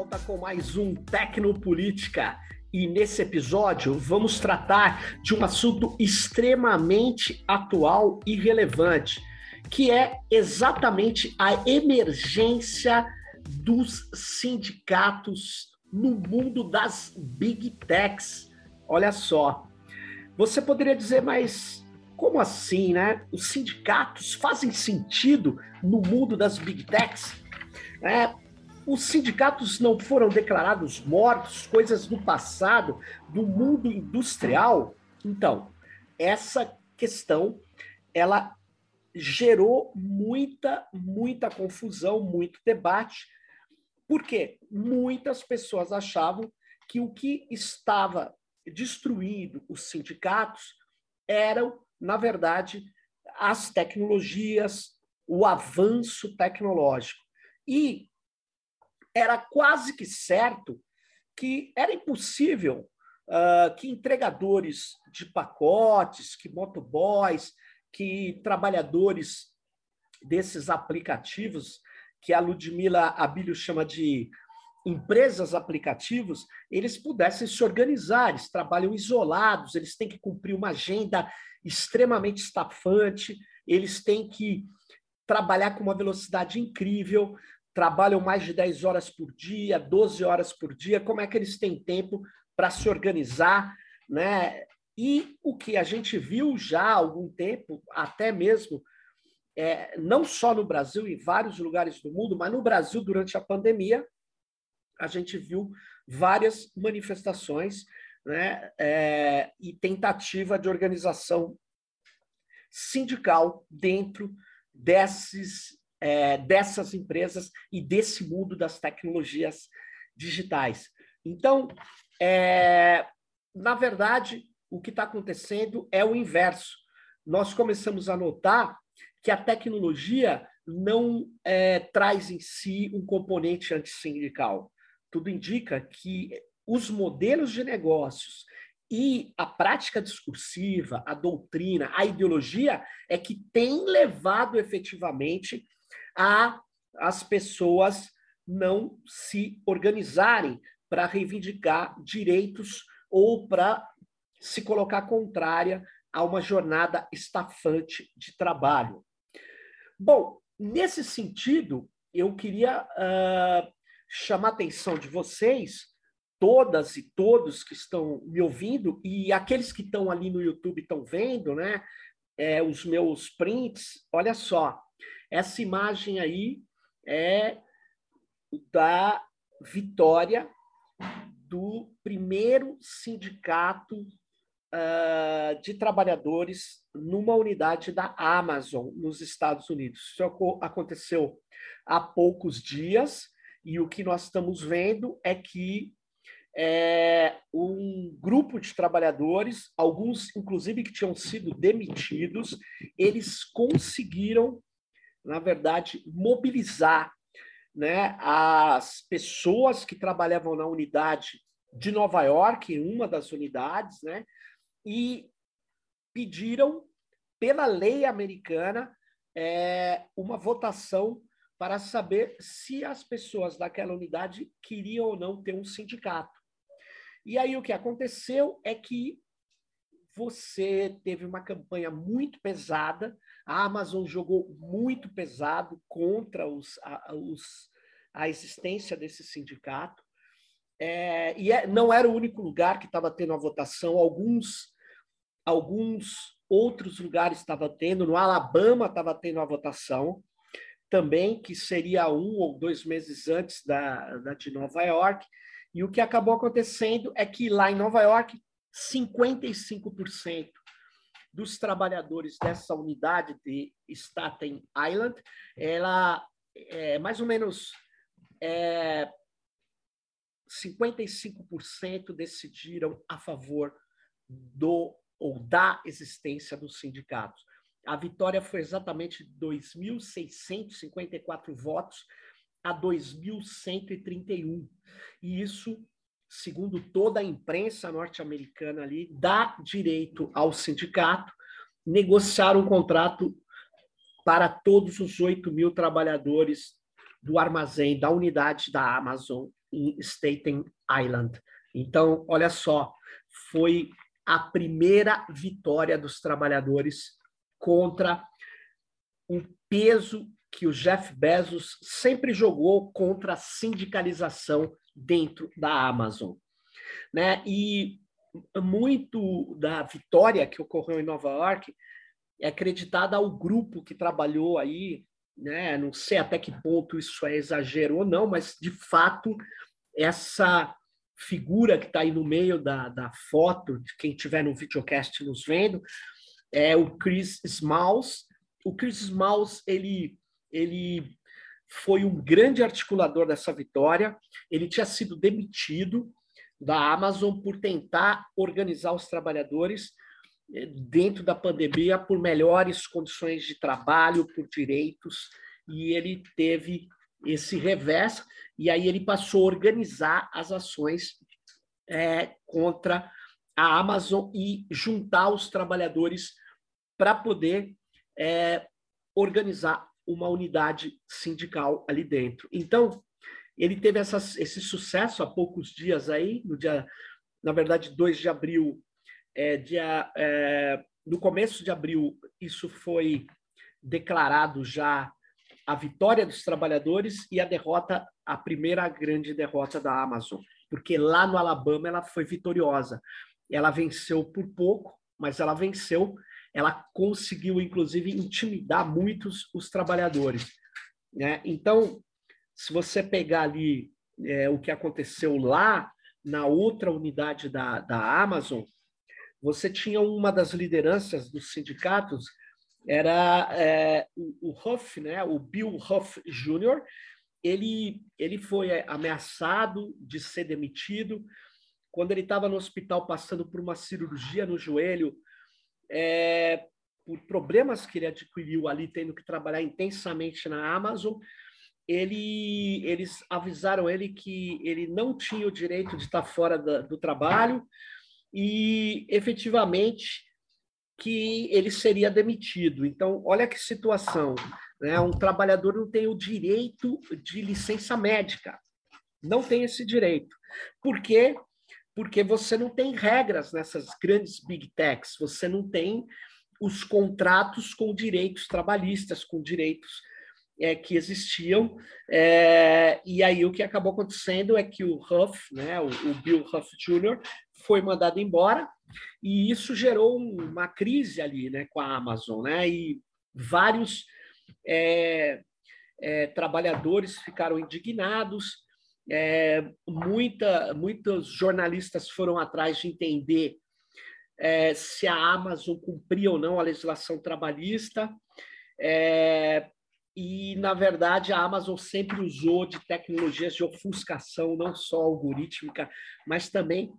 Volta com mais um Tecnopolítica e nesse episódio vamos tratar de um assunto extremamente atual e relevante, que é exatamente a emergência dos sindicatos no mundo das big techs. Olha só, você poderia dizer, mas como assim, né? Os sindicatos fazem sentido no mundo das big techs? É, os sindicatos não foram declarados mortos, coisas do passado, do mundo industrial. Então, essa questão ela gerou muita, muita confusão, muito debate, porque muitas pessoas achavam que o que estava destruindo os sindicatos eram, na verdade, as tecnologias, o avanço tecnológico. E era quase que certo que era impossível uh, que entregadores de pacotes, que motoboys, que trabalhadores desses aplicativos, que a Ludmila Abílio chama de empresas aplicativos, eles pudessem se organizar, eles trabalham isolados, eles têm que cumprir uma agenda extremamente estafante, eles têm que trabalhar com uma velocidade incrível, trabalham mais de 10 horas por dia, 12 horas por dia, como é que eles têm tempo para se organizar, né? E o que a gente viu já há algum tempo, até mesmo, é, não só no Brasil, em vários lugares do mundo, mas no Brasil, durante a pandemia, a gente viu várias manifestações né, é, e tentativa de organização sindical dentro desses é, dessas empresas e desse mundo das tecnologias digitais. Então, é, na verdade, o que está acontecendo é o inverso. Nós começamos a notar que a tecnologia não é, traz em si um componente antissindical. Tudo indica que os modelos de negócios e a prática discursiva, a doutrina, a ideologia é que tem levado efetivamente a as pessoas não se organizarem para reivindicar direitos ou para se colocar contrária a uma jornada estafante de trabalho. Bom, nesse sentido, eu queria uh, chamar a atenção de vocês, todas e todos que estão me ouvindo, e aqueles que estão ali no YouTube estão vendo, né? É, os meus prints, olha só, essa imagem aí é da vitória do primeiro sindicato uh, de trabalhadores numa unidade da Amazon nos Estados Unidos. Isso aconteceu há poucos dias e o que nós estamos vendo é que é, um grupo de trabalhadores, alguns inclusive que tinham sido demitidos, eles conseguiram na verdade, mobilizar né, as pessoas que trabalhavam na unidade de Nova York, em uma das unidades, né, e pediram, pela lei americana, é, uma votação para saber se as pessoas daquela unidade queriam ou não ter um sindicato. E aí o que aconteceu é que você teve uma campanha muito pesada a Amazon jogou muito pesado contra os, a, os, a existência desse sindicato. É, e é, não era o único lugar que estava tendo a votação, alguns, alguns outros lugares estavam tendo, no Alabama estava tendo a votação também, que seria um ou dois meses antes da, da de Nova York. E o que acabou acontecendo é que lá em Nova York, 55% dos trabalhadores dessa unidade de Staten Island, ela é mais ou menos é, 55% decidiram a favor do ou da existência dos sindicatos. A vitória foi exatamente 2.654 votos a 2.131. E isso segundo toda a imprensa norte-americana ali, dá direito ao sindicato negociar um contrato para todos os 8 mil trabalhadores do armazém da unidade da Amazon em Staten Island. Então, olha só, foi a primeira vitória dos trabalhadores contra o peso que o Jeff Bezos sempre jogou contra a sindicalização dentro da Amazon. Né? E muito da vitória que ocorreu em Nova York é acreditada ao grupo que trabalhou aí, né? Não sei até que ponto isso é exagero ou não, mas de fato essa figura que está aí no meio da, da foto, de quem estiver no videocast nos vendo, é o Chris Smalls. O Chris Smalls, ele, ele foi um grande articulador dessa vitória. Ele tinha sido demitido da Amazon por tentar organizar os trabalhadores eh, dentro da pandemia por melhores condições de trabalho, por direitos, e ele teve esse revés, e aí ele passou a organizar as ações é, contra a Amazon e juntar os trabalhadores para poder é, organizar uma unidade sindical ali dentro. Então, ele teve essas, esse sucesso há poucos dias aí, no dia, na verdade, 2 de abril, é, dia, é, no começo de abril, isso foi declarado já a vitória dos trabalhadores e a derrota, a primeira grande derrota da Amazon, porque lá no Alabama ela foi vitoriosa. Ela venceu por pouco, mas ela venceu. Ela conseguiu, inclusive, intimidar muitos os trabalhadores. Né? Então, se você pegar ali é, o que aconteceu lá na outra unidade da, da Amazon, você tinha uma das lideranças dos sindicatos era é, o, o Huff, né, o Bill Huff Jr., ele, ele foi ameaçado de ser demitido. Quando ele estava no hospital passando por uma cirurgia no joelho, é, por problemas que ele adquiriu ali, tendo que trabalhar intensamente na Amazon, ele, eles avisaram ele que ele não tinha o direito de estar fora da, do trabalho e, efetivamente, que ele seria demitido. Então, olha que situação. Né? Um trabalhador não tem o direito de licença médica. Não tem esse direito. Por quê? Porque você não tem regras nessas grandes big techs, você não tem os contratos com direitos trabalhistas, com direitos é, que existiam. É, e aí o que acabou acontecendo é que o Huff, né, o, o Bill Huff Jr., foi mandado embora e isso gerou uma crise ali, né, com a Amazon, né? E vários é, é, trabalhadores ficaram indignados. É, muita, muitos jornalistas foram atrás de entender é, se a Amazon cumpria ou não a legislação trabalhista. É, e, na verdade, a Amazon sempre usou de tecnologias de ofuscação, não só algorítmica, mas também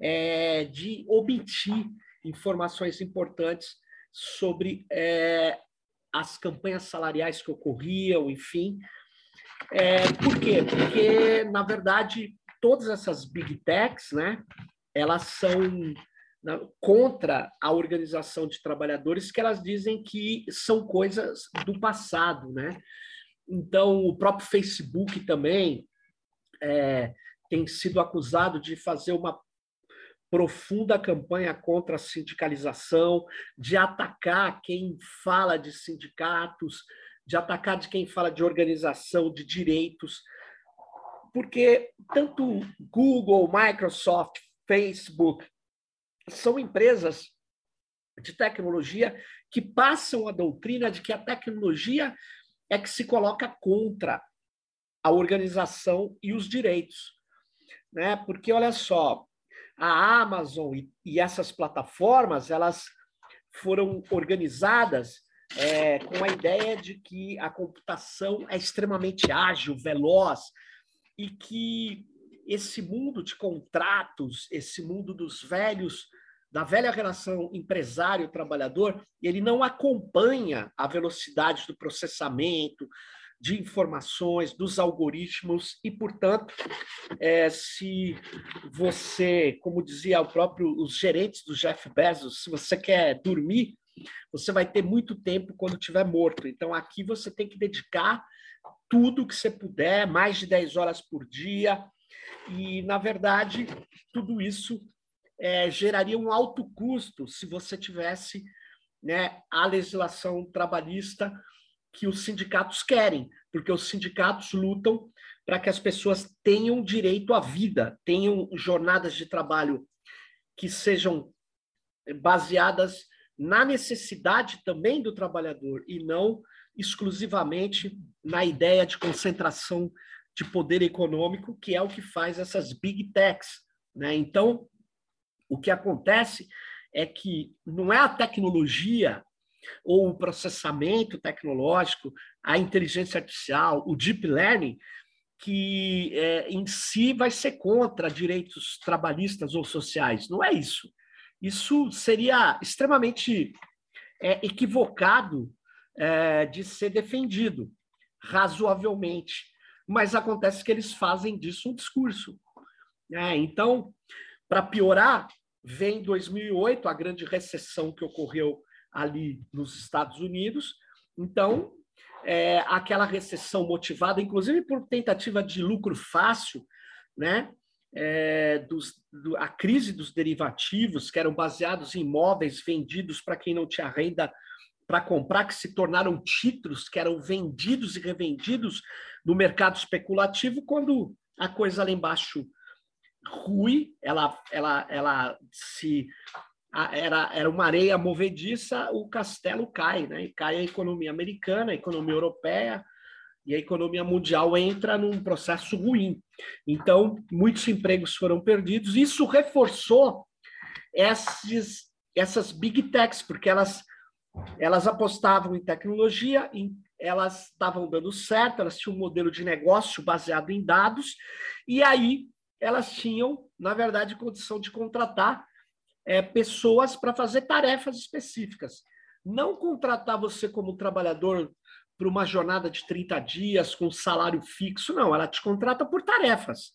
é, de obter informações importantes sobre é, as campanhas salariais que ocorriam, enfim. É, por quê? Porque, na verdade, todas essas big techs, né, elas são contra a organização de trabalhadores, que elas dizem que são coisas do passado, né? Então, o próprio Facebook também é, tem sido acusado de fazer uma profunda campanha contra a sindicalização, de atacar quem fala de sindicatos, de atacar de quem fala de organização, de direitos, porque tanto Google, Microsoft, Facebook são empresas de tecnologia que passam a doutrina de que a tecnologia é que se coloca contra a organização e os direitos, né? Porque olha só, a Amazon e, essas plataformas elas foram organizadas é, com a ideia de que a computação é extremamente ágil, veloz e que esse mundo de contratos, esse mundo dos velhos, da velha relação empresário-trabalhador, ele não acompanha a velocidade do processamento, de informações, dos algoritmos, e, portanto, é, se você, como dizia o próprio, os gerentes do Jeff Bezos, se você quer dormir, você vai ter muito tempo quando estiver morto. Então, aqui você tem que dedicar tudo que você puder, mais de 10 horas por dia. E, na verdade, tudo isso é, geraria um alto custo se você tivesse né, a legislação trabalhista que os sindicatos querem, porque os sindicatos lutam para que as pessoas tenham direito à vida, tenham jornadas de trabalho que sejam baseadas na necessidade também do trabalhador e não exclusivamente na ideia de concentração de poder econômico, que é o que faz essas big techs. Né? Então, o que acontece é que não é a tecnologia ou o processamento tecnológico, a inteligência artificial, o deep learning, que é, em si vai ser contra direitos trabalhistas ou sociais. Não é isso. Isso seria extremamente é, equivocado é, de ser defendido, razoavelmente. Mas acontece que eles fazem disso um discurso. É, então, para piorar, vem 2008, a grande recessão que ocorreu ali nos Estados Unidos. Então, é, aquela recessão motivada, inclusive por tentativa de lucro fácil, né? É, dos, do, a crise dos derivativos, que eram baseados em imóveis vendidos para quem não tinha renda para comprar, que se tornaram títulos que eram vendidos e revendidos no mercado especulativo, quando a coisa lá embaixo rui, ela, ela, ela se era, era uma areia movediça, o castelo cai, né? E cai a economia americana, a economia europeia, e a economia mundial entra num processo ruim. Então, muitos empregos foram perdidos. Isso reforçou esses, essas big techs, porque elas, elas apostavam em tecnologia, em, elas estavam dando certo, elas tinham um modelo de negócio baseado em dados, e aí elas tinham, na verdade, condição de contratar é, pessoas para fazer tarefas específicas. Não contratar você como trabalhador para uma jornada de 30 dias com salário fixo, não. Ela te contrata por tarefas.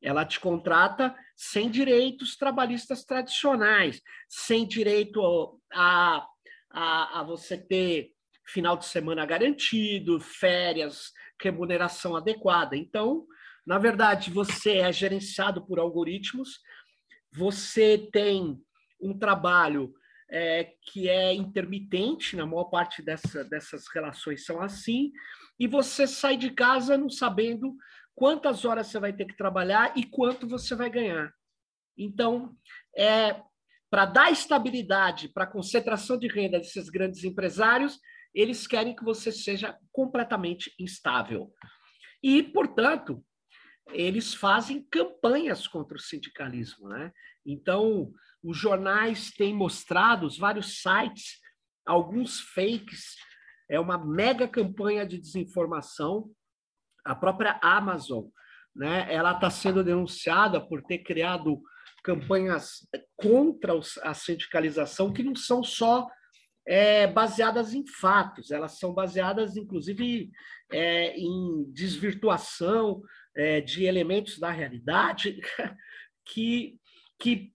Ela te contrata sem direitos trabalhistas tradicionais, sem direito a, a, a você ter final de semana garantido, férias, remuneração adequada. Então, na verdade, você é gerenciado por algoritmos, você tem um trabalho é, que é intermitente, na maior parte dessa, dessas relações são assim, e você sai de casa não sabendo quantas horas você vai ter que trabalhar e quanto você vai ganhar. Então, é, para dar estabilidade para a concentração de renda desses grandes empresários, eles querem que você seja completamente instável. E, portanto, eles fazem campanhas contra o sindicalismo. Né? Então, os jornais têm mostrado, os vários sites, alguns fakes, é uma mega campanha de desinformação. A própria Amazon, né, ela está sendo denunciada por ter criado campanhas contra a sindicalização que não são só é, baseadas em fatos, elas são baseadas, inclusive, é, em desvirtuação é, de elementos da realidade que, que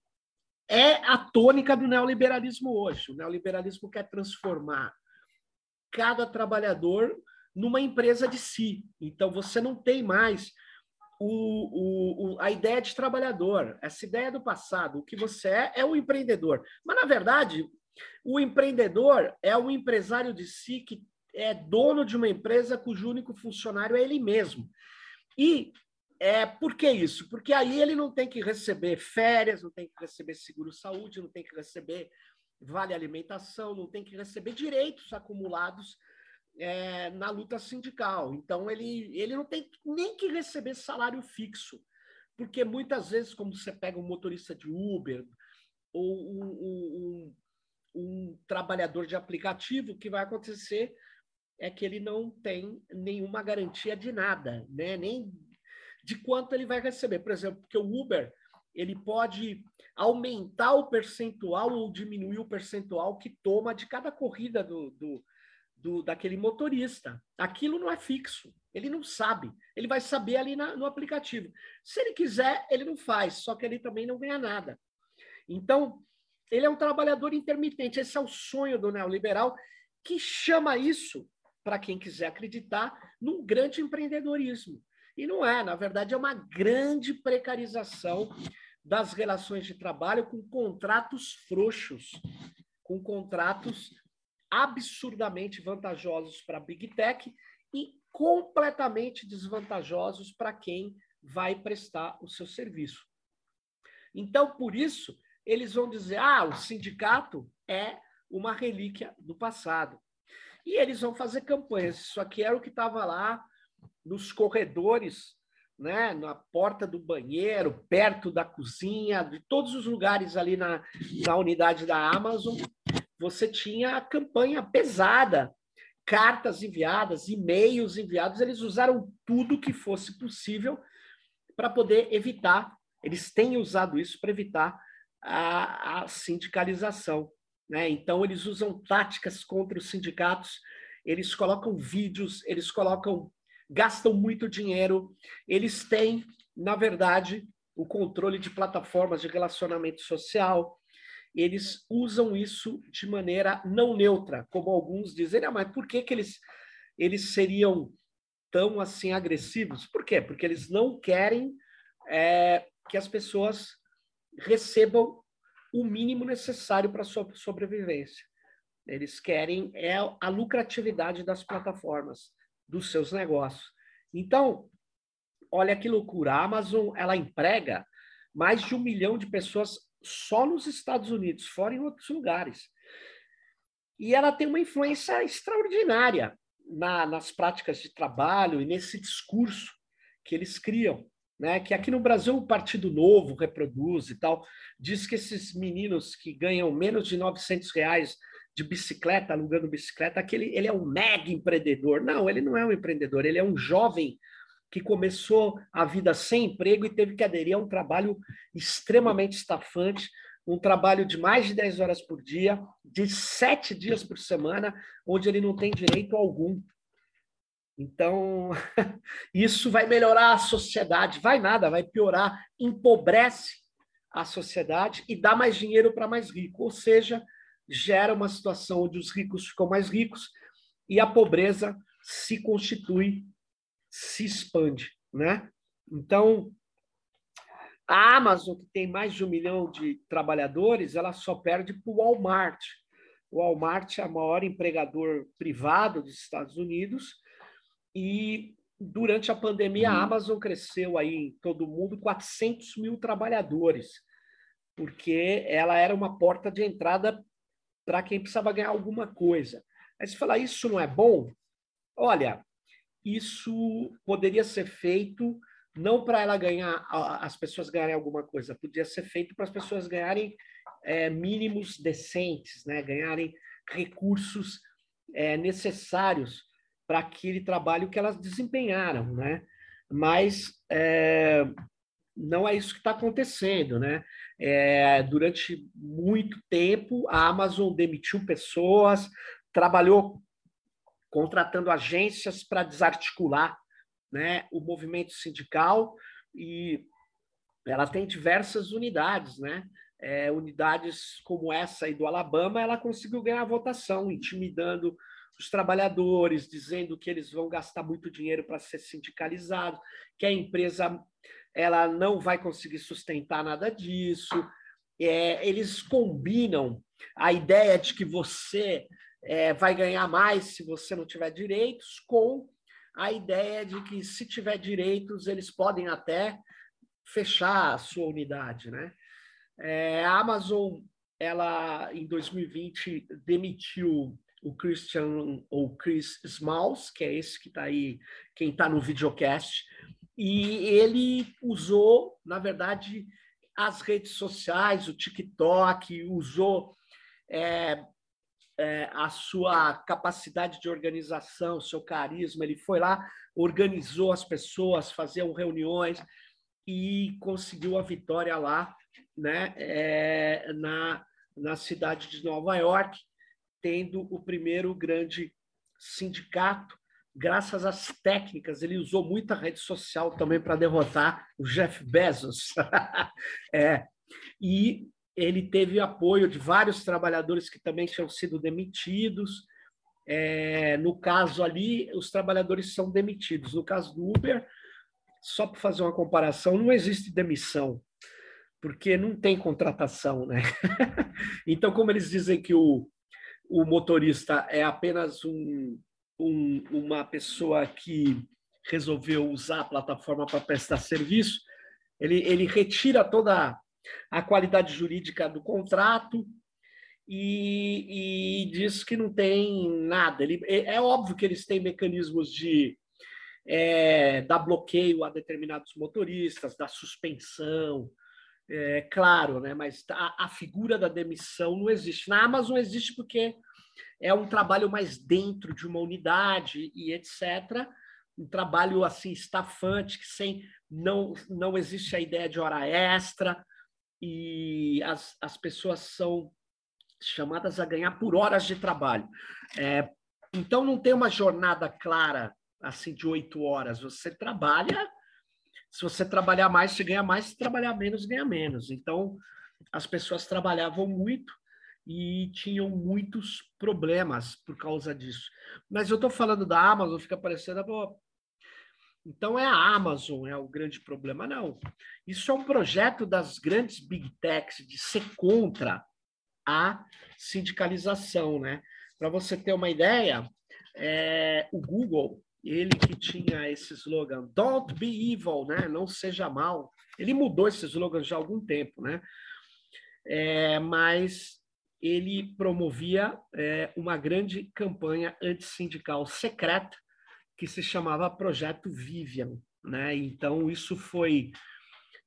é a tônica do neoliberalismo hoje. O neoliberalismo quer transformar cada trabalhador numa empresa de si. Então, você não tem mais o, o, a ideia de trabalhador, essa ideia do passado. O que você é é o empreendedor. Mas, na verdade, o empreendedor é o empresário de si que é dono de uma empresa cujo único funcionário é ele mesmo. E é, por que isso? Porque aí ele não tem que receber férias, não tem que receber seguro-saúde, não tem que receber vale alimentação, não tem que receber direitos acumulados é, na luta sindical. Então, ele, ele não tem nem que receber salário fixo, porque muitas vezes, como você pega um motorista de Uber ou um, um, um trabalhador de aplicativo, o que vai acontecer é que ele não tem nenhuma garantia de nada, né? nem de quanto ele vai receber. Por exemplo, porque o Uber ele pode aumentar o percentual ou diminuir o percentual que toma de cada corrida do, do, do daquele motorista. Aquilo não é fixo, ele não sabe. Ele vai saber ali na, no aplicativo. Se ele quiser, ele não faz, só que ele também não ganha nada. Então, ele é um trabalhador intermitente. Esse é o sonho do neoliberal, que chama isso para quem quiser acreditar, num grande empreendedorismo. E não é, na verdade, é uma grande precarização das relações de trabalho com contratos frouxos, com contratos absurdamente vantajosos para a Big Tech e completamente desvantajosos para quem vai prestar o seu serviço. Então, por isso, eles vão dizer: ah, o sindicato é uma relíquia do passado. E eles vão fazer campanhas. Isso aqui era o que estava lá nos corredores, né, na porta do banheiro, perto da cozinha, de todos os lugares ali na, na unidade da Amazon. Você tinha a campanha pesada, cartas enviadas, e-mails enviados. Eles usaram tudo que fosse possível para poder evitar. Eles têm usado isso para evitar a, a sindicalização. Né? Então, eles usam táticas contra os sindicatos, eles colocam vídeos, eles colocam, gastam muito dinheiro, eles têm, na verdade, o controle de plataformas de relacionamento social, eles usam isso de maneira não neutra, como alguns dizem, ah, mas por que, que eles, eles seriam tão assim agressivos? Por quê? Porque eles não querem é, que as pessoas recebam o mínimo necessário para sua sobrevivência. Eles querem é a lucratividade das plataformas, dos seus negócios. Então, olha que loucura. A Amazon ela emprega mais de um milhão de pessoas só nos Estados Unidos, fora em outros lugares. E ela tem uma influência extraordinária na, nas práticas de trabalho e nesse discurso que eles criam né? Que aqui no Brasil o Partido Novo reproduz e tal, diz que esses meninos que ganham menos de 900 reais de bicicleta, alugando bicicleta, ele é um mega empreendedor. Não, ele não é um empreendedor, ele é um jovem que começou a vida sem emprego e teve que aderir a um trabalho extremamente estafante, um trabalho de mais de 10 horas por dia, de sete dias por semana, onde ele não tem direito algum então, isso vai melhorar a sociedade, vai nada, vai piorar, empobrece a sociedade e dá mais dinheiro para mais rico, ou seja, gera uma situação onde os ricos ficam mais ricos e a pobreza se constitui, se expande, né? Então, a Amazon, que tem mais de um milhão de trabalhadores, ela só perde para o Walmart. O Walmart é o maior empregador privado dos Estados Unidos e durante a pandemia, a uhum. Amazon cresceu aí em todo mundo 400 mil trabalhadores, porque ela era uma porta de entrada para quem precisava ganhar alguma coisa. Aí você fala, isso não é bom? Olha, isso poderia ser feito não para ela ganhar, as pessoas ganharem alguma coisa, podia ser feito para as pessoas ganharem é, mínimos decentes, né? ganharem recursos é, necessários para aquele trabalho que elas desempenharam, né? Mas é, não é isso que está acontecendo, né? É, durante muito tempo, a Amazon demitiu pessoas, trabalhou contratando agências para desarticular né, o movimento sindical e ela tem diversas unidades, né? É, unidades como essa aí do Alabama, ela conseguiu ganhar a votação, intimidando os trabalhadores, dizendo que eles vão gastar muito dinheiro para ser sindicalizado, que a empresa ela não vai conseguir sustentar nada disso. É, eles combinam a ideia de que você é, vai ganhar mais se você não tiver direitos com a ideia de que se tiver direitos eles podem até fechar a sua unidade, né? É, a Amazon ela em 2020 demitiu o Christian ou Chris Smalls, que é esse que está aí, quem está no videocast, e ele usou, na verdade, as redes sociais, o TikTok, usou é, é, a sua capacidade de organização, seu carisma. Ele foi lá, organizou as pessoas, faziam reuniões e conseguiu a vitória lá, né, é, na, na cidade de Nova York tendo o primeiro grande sindicato, graças às técnicas. Ele usou muita rede social também para derrotar o Jeff Bezos. é, e ele teve apoio de vários trabalhadores que também tinham sido demitidos. é, no caso ali, os trabalhadores são demitidos. No caso do Uber, só para fazer uma comparação, não existe demissão, porque não tem contratação, né? então, como eles dizem que o, o motorista é apenas um, um, uma pessoa que resolveu usar a plataforma para prestar serviço, ele, ele retira toda a qualidade jurídica do contrato e, e diz que não tem nada. Ele, é, é óbvio que eles têm mecanismos de é, dar bloqueio a determinados motoristas, da suspensão, é claro, né? mas a, a, figura da demissão não existe. Na Amazon existe porque é um trabalho mais dentro de uma unidade e etc. Um trabalho assim estafante, que sem não, não existe a ideia de hora extra, e as, as pessoas são chamadas a ganhar por horas de trabalho. É, então, não tem uma jornada clara assim de oito horas. Você trabalha, se você trabalhar mais, você ganha mais, se trabalhar menos, ganha menos. Então, as pessoas trabalhavam muito e tinham muitos problemas por causa disso. Mas eu estou falando da Amazon, fica parecendo, pô, então é a Amazon é o grande problema. Não. Isso é um projeto das grandes big techs de ser contra a sindicalização, né? Para você ter uma ideia, é, o Google, ele que tinha esse slogan "Don't be evil", né? Não seja mal. Ele mudou esse slogan já há algum tempo, né? É, mas ele promovia é, uma grande campanha antissindical secreta que se chamava Projeto Vivian. Né? Então, isso foi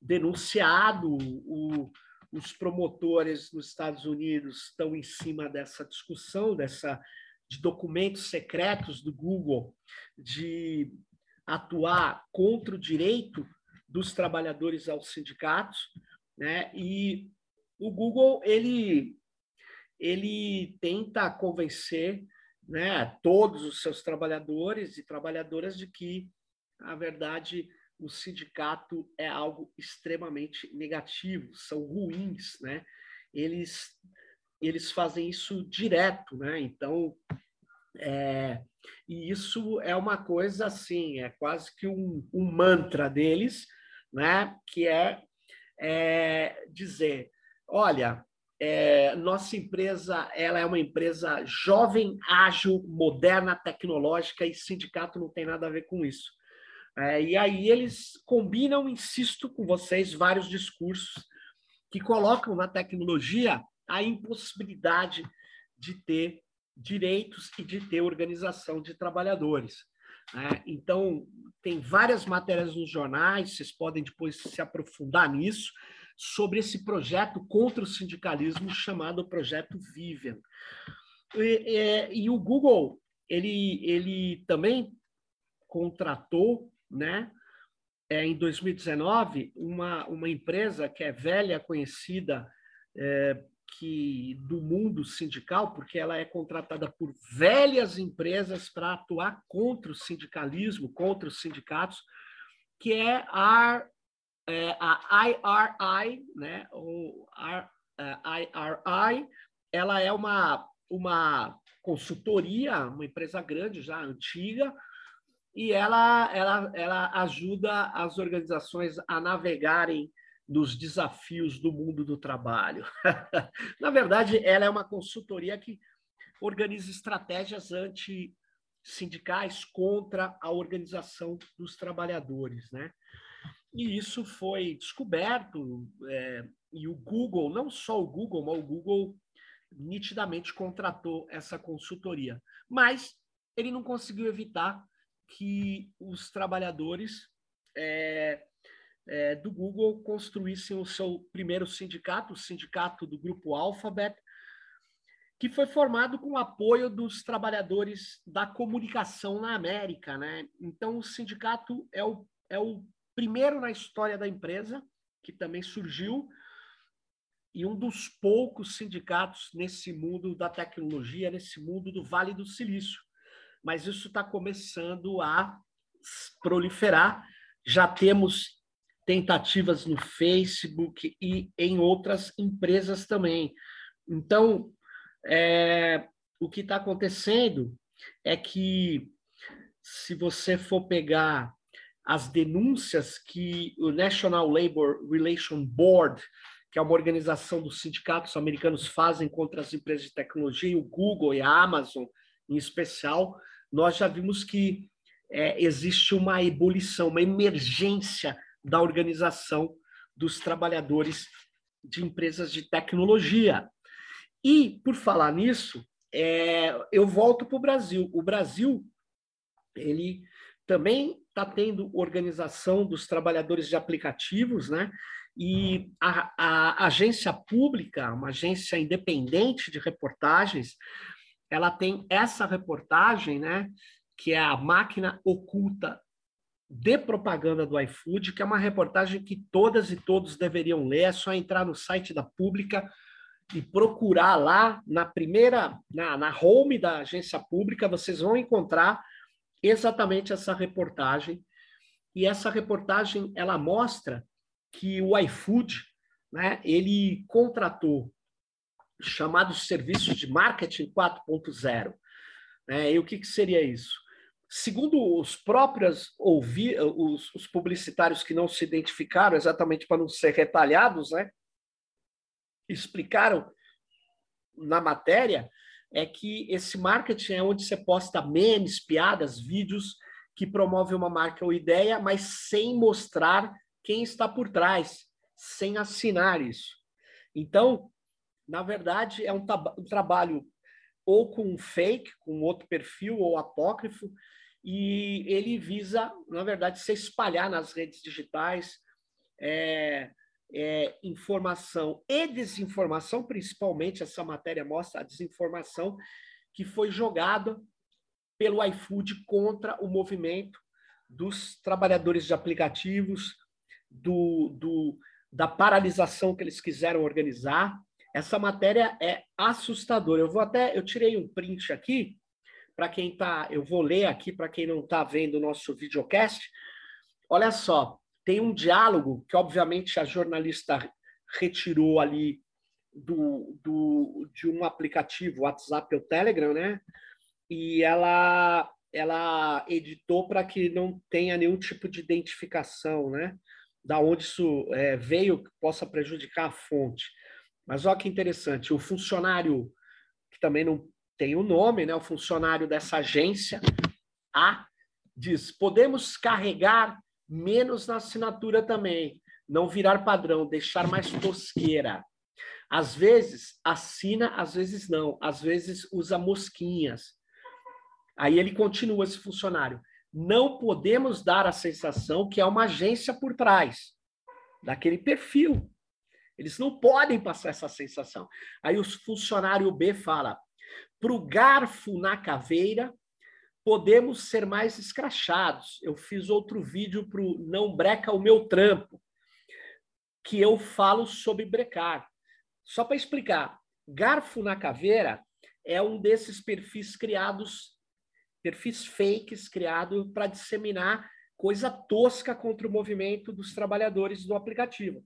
denunciado, o, os promotores nos Estados Unidos estão em cima dessa discussão, dessa de documentos secretos do Google, de atuar contra o direito dos trabalhadores aos sindicatos, né? E o Google ele ele tenta convencer né, todos os seus trabalhadores e trabalhadoras de que, na verdade, o sindicato é algo extremamente negativo, são ruins, né? Eles eles fazem isso direto, né? Então, é, e isso é uma coisa assim, é quase que um, um mantra deles, né? Que é, é dizer, olha, é, nossa empresa ela é uma empresa jovem, ágil, moderna, tecnológica e sindicato não tem nada a ver com isso. É, e aí eles combinam, insisto com vocês, vários discursos que colocam na tecnologia a impossibilidade de ter direitos e de ter organização de trabalhadores. É, então, tem várias matérias nos jornais, vocês podem depois se aprofundar nisso sobre esse projeto contra o sindicalismo chamado Projeto Vivian. E, e, e o Google, ele, ele também contratou, né, é, em 2019, uma, uma empresa que é velha, conhecida é, que do mundo sindical, porque ela é contratada por velhas empresas para atuar contra o sindicalismo, contra os sindicatos, que é a é, a IRI, né, o IRI, é, ela é uma, uma consultoria, uma empresa grande, já antiga, e ela, ela, ela ajuda as organizações a navegarem nos desafios do mundo do trabalho. Na verdade, ela é uma consultoria que organiza estratégias anti-sindicais contra a organização dos trabalhadores, né? E isso foi descoberto, é, e o Google, não só o Google, mas o Google nitidamente contratou essa consultoria. Mas ele não conseguiu evitar que os trabalhadores é, é, do Google construíssem o seu primeiro sindicato, o sindicato do grupo Alphabet, que foi formado com o apoio dos trabalhadores da comunicação na América. Né? Então, o sindicato é o, é o primeiro na história da empresa, que também surgiu, e um dos poucos sindicatos nesse mundo da tecnologia, nesse mundo do Vale do Silício. Mas isso está começando a proliferar. Já temos tentativas no Facebook e em outras empresas também. Então, é, o que está acontecendo é que se você for pegar as denúncias que o National Labor Relations Board, que é uma organização dos sindicatos americanos, fazem contra as empresas de tecnologia, o Google e a Amazon em especial, nós já vimos que é, existe uma ebulição, uma emergência da organização dos trabalhadores de empresas de tecnologia. E, por falar nisso, é, eu volto para o Brasil. O Brasil, ele também está tendo organização dos trabalhadores de aplicativos, né? E a, a, agência pública, uma agência independente de reportagens, ela tem essa reportagem, né? Que é a máquina oculta de propaganda do iFood, que é uma reportagem que todas e todos deveriam ler. É só entrar no site da Pública e procurar lá na primeira, na, na home da agência pública, vocês vão encontrar exatamente essa reportagem. E essa reportagem ela mostra que o iFood, né, ele contratou chamados serviços de marketing 4.0. Né? E o que, que seria isso? Segundo os próprios ouvi, os, os publicitários que não se identificaram, exatamente para não ser retalhados, né? explicaram na matéria, é que esse marketing é onde você posta memes, piadas, vídeos que promove uma marca ou ideia, mas sem mostrar quem está por trás, sem assinar isso. Então, na verdade, é um, um trabalho ou com fake, com outro perfil ou apócrifo, e ele visa, na verdade, se espalhar nas redes digitais é, é, informação e desinformação, principalmente essa matéria mostra a desinformação que foi jogada pelo iFood contra o movimento dos trabalhadores de aplicativos, do, do, da paralisação que eles quiseram organizar. Essa matéria é assustadora. Eu vou até, eu tirei um print aqui para quem está, eu vou ler aqui para quem não está vendo o nosso videocast. Olha só, tem um diálogo que, obviamente, a jornalista retirou ali do, do, de um aplicativo, WhatsApp ou Telegram, né? E ela, ela editou para que não tenha nenhum tipo de identificação, né? Da onde isso é, veio, que possa prejudicar a fonte. Mas olha que interessante, o funcionário, que também não tem o nome, né, o funcionário dessa agência, A, diz: podemos carregar menos na assinatura também, não virar padrão, deixar mais tosqueira. Às vezes assina, às vezes não, às vezes usa mosquinhas. Aí ele continua esse funcionário. Não podemos dar a sensação que é uma agência por trás daquele perfil. Eles não podem passar essa sensação. Aí o funcionário B fala: para o garfo na caveira, podemos ser mais escrachados. Eu fiz outro vídeo para o Não Breca o Meu Trampo, que eu falo sobre brecar. Só para explicar, garfo na caveira é um desses perfis criados, perfis fakes criados para disseminar coisa tosca contra o movimento dos trabalhadores do aplicativo.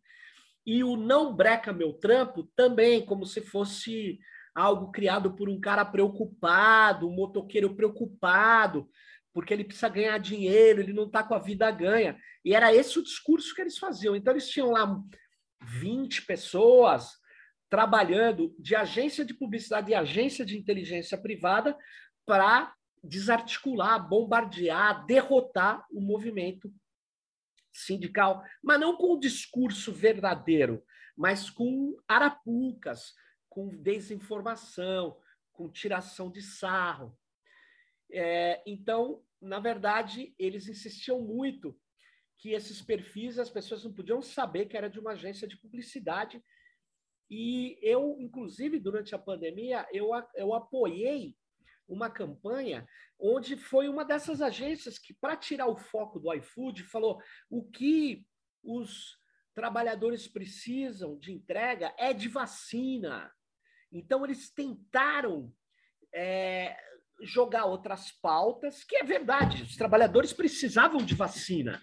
E o Não Breca Meu Trampo também, como se fosse algo criado por um cara preocupado, um motoqueiro preocupado, porque ele precisa ganhar dinheiro, ele não está com a vida ganha. E era esse o discurso que eles faziam. Então, eles tinham lá 20 pessoas trabalhando de agência de publicidade e agência de inteligência privada para desarticular, bombardear, derrotar o movimento sindical, mas não com o discurso verdadeiro, mas com arapucas, com desinformação, com tiração de sarro. É, então, na verdade, eles insistiam muito que esses perfis as pessoas não podiam saber que era de uma agência de publicidade. E eu, inclusive, durante a pandemia, eu, eu apoiei uma campanha onde foi uma dessas agências que, para tirar o foco do iFood, falou o que os trabalhadores precisam de entrega é de vacina. Então, eles tentaram é, jogar outras pautas, que é verdade, os trabalhadores precisavam de vacina,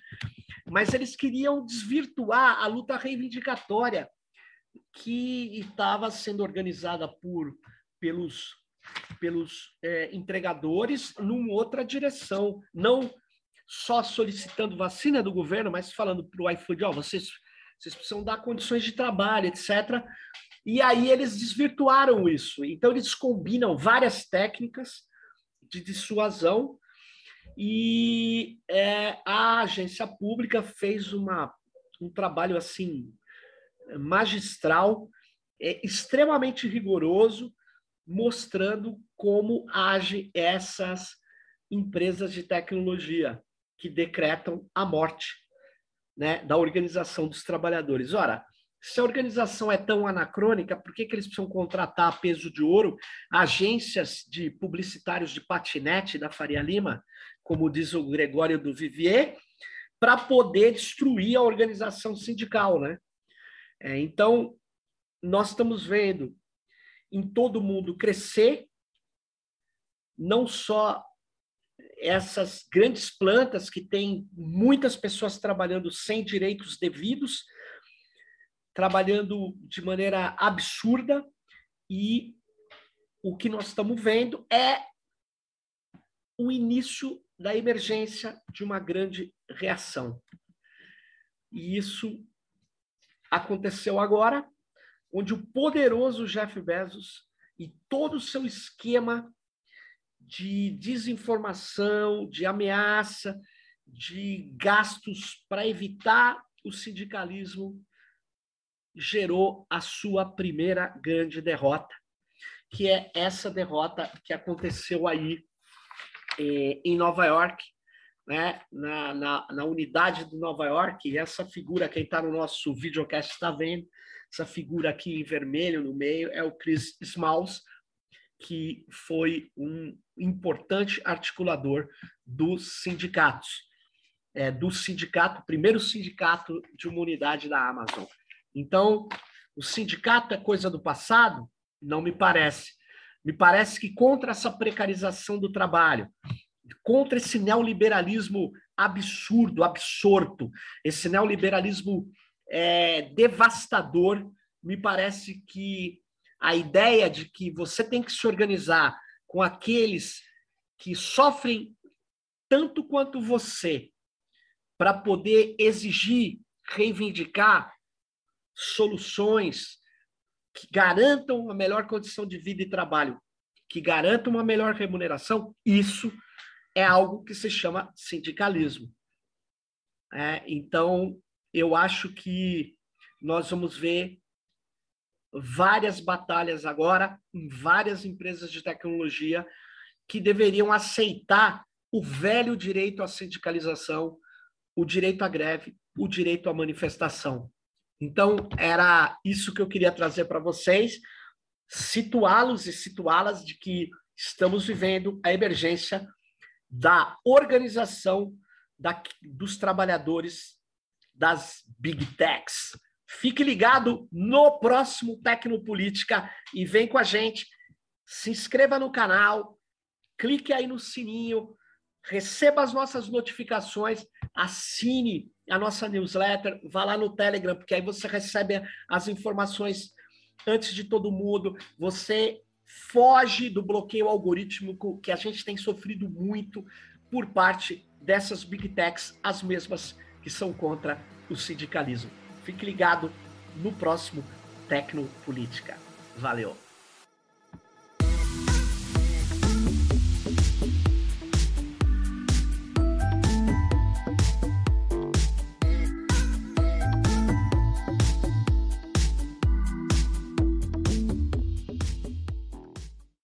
mas eles queriam desvirtuar a luta reivindicatória que estava sendo organizada por pelos pelos é, entregadores numa outra direção, não só solicitando vacina do governo, mas falando para o iFood, ó, oh, vocês, vocês precisam dar condições de trabalho, etc. E aí eles desvirtuaram isso. Então eles combinam várias técnicas de dissuasão e é, a agência pública fez uma, um trabalho assim magistral, é, extremamente rigoroso, mostrando como age essas empresas de tecnologia que decretam a morte né, da organização dos trabalhadores. Ora, se a organização é tão anacrônica, por que, que eles precisam contratar a peso de ouro agências de publicitários de patinete da Faria Lima, como diz o Gregório do Vivier, para poder destruir a organização sindical, né? É, então, nós estamos vendo em todo mundo crescer não só essas grandes plantas que têm muitas pessoas trabalhando sem direitos devidos, trabalhando de maneira absurda, e o que nós estamos vendo é o início da emergência de uma grande reação. E isso aconteceu agora, onde o poderoso Jeff Bezos e todo o seu esquema de desinformação, de ameaça, de gastos para evitar o sindicalismo gerou a sua primeira grande derrota, que é essa derrota que aconteceu aí eh, em Nova York, né, na, na, na, unidade de Nova York, e essa figura, quem está no nosso videocast está vendo, essa figura aqui em vermelho no meio é o Chris Smalls, que foi um importante articulador dos sindicatos, é, do sindicato, primeiro sindicato de uma unidade da Amazon. Então, o sindicato é coisa do passado? Não me parece. Me parece que contra essa precarização do trabalho, contra esse neoliberalismo absurdo, absorto, esse neoliberalismo é, devastador, me parece que a ideia de que você tem que se organizar com aqueles que sofrem tanto quanto você para poder exigir, reivindicar soluções que garantam uma melhor condição de vida e trabalho, que garantam uma melhor remuneração, isso é algo que se chama sindicalismo. É, então, eu acho que nós vamos ver várias batalhas agora em várias empresas de tecnologia que deveriam aceitar o velho direito à sindicalização, o direito à greve, o direito à manifestação. Então, era isso que eu queria trazer para vocês, situá-los e situá-las de que estamos vivendo a emergência da organização da, dos trabalhadores das big techs. Fique ligado no próximo Tecnopolítica e vem com a gente. Se inscreva no canal, clique aí no sininho, receba as nossas notificações, assine a nossa newsletter, vá lá no Telegram, porque aí você recebe as informações antes de todo mundo. Você foge do bloqueio algorítmico que a gente tem sofrido muito por parte dessas big techs, as mesmas que são contra o sindicalismo. Fique ligado no próximo Tecnopolítica. Valeu!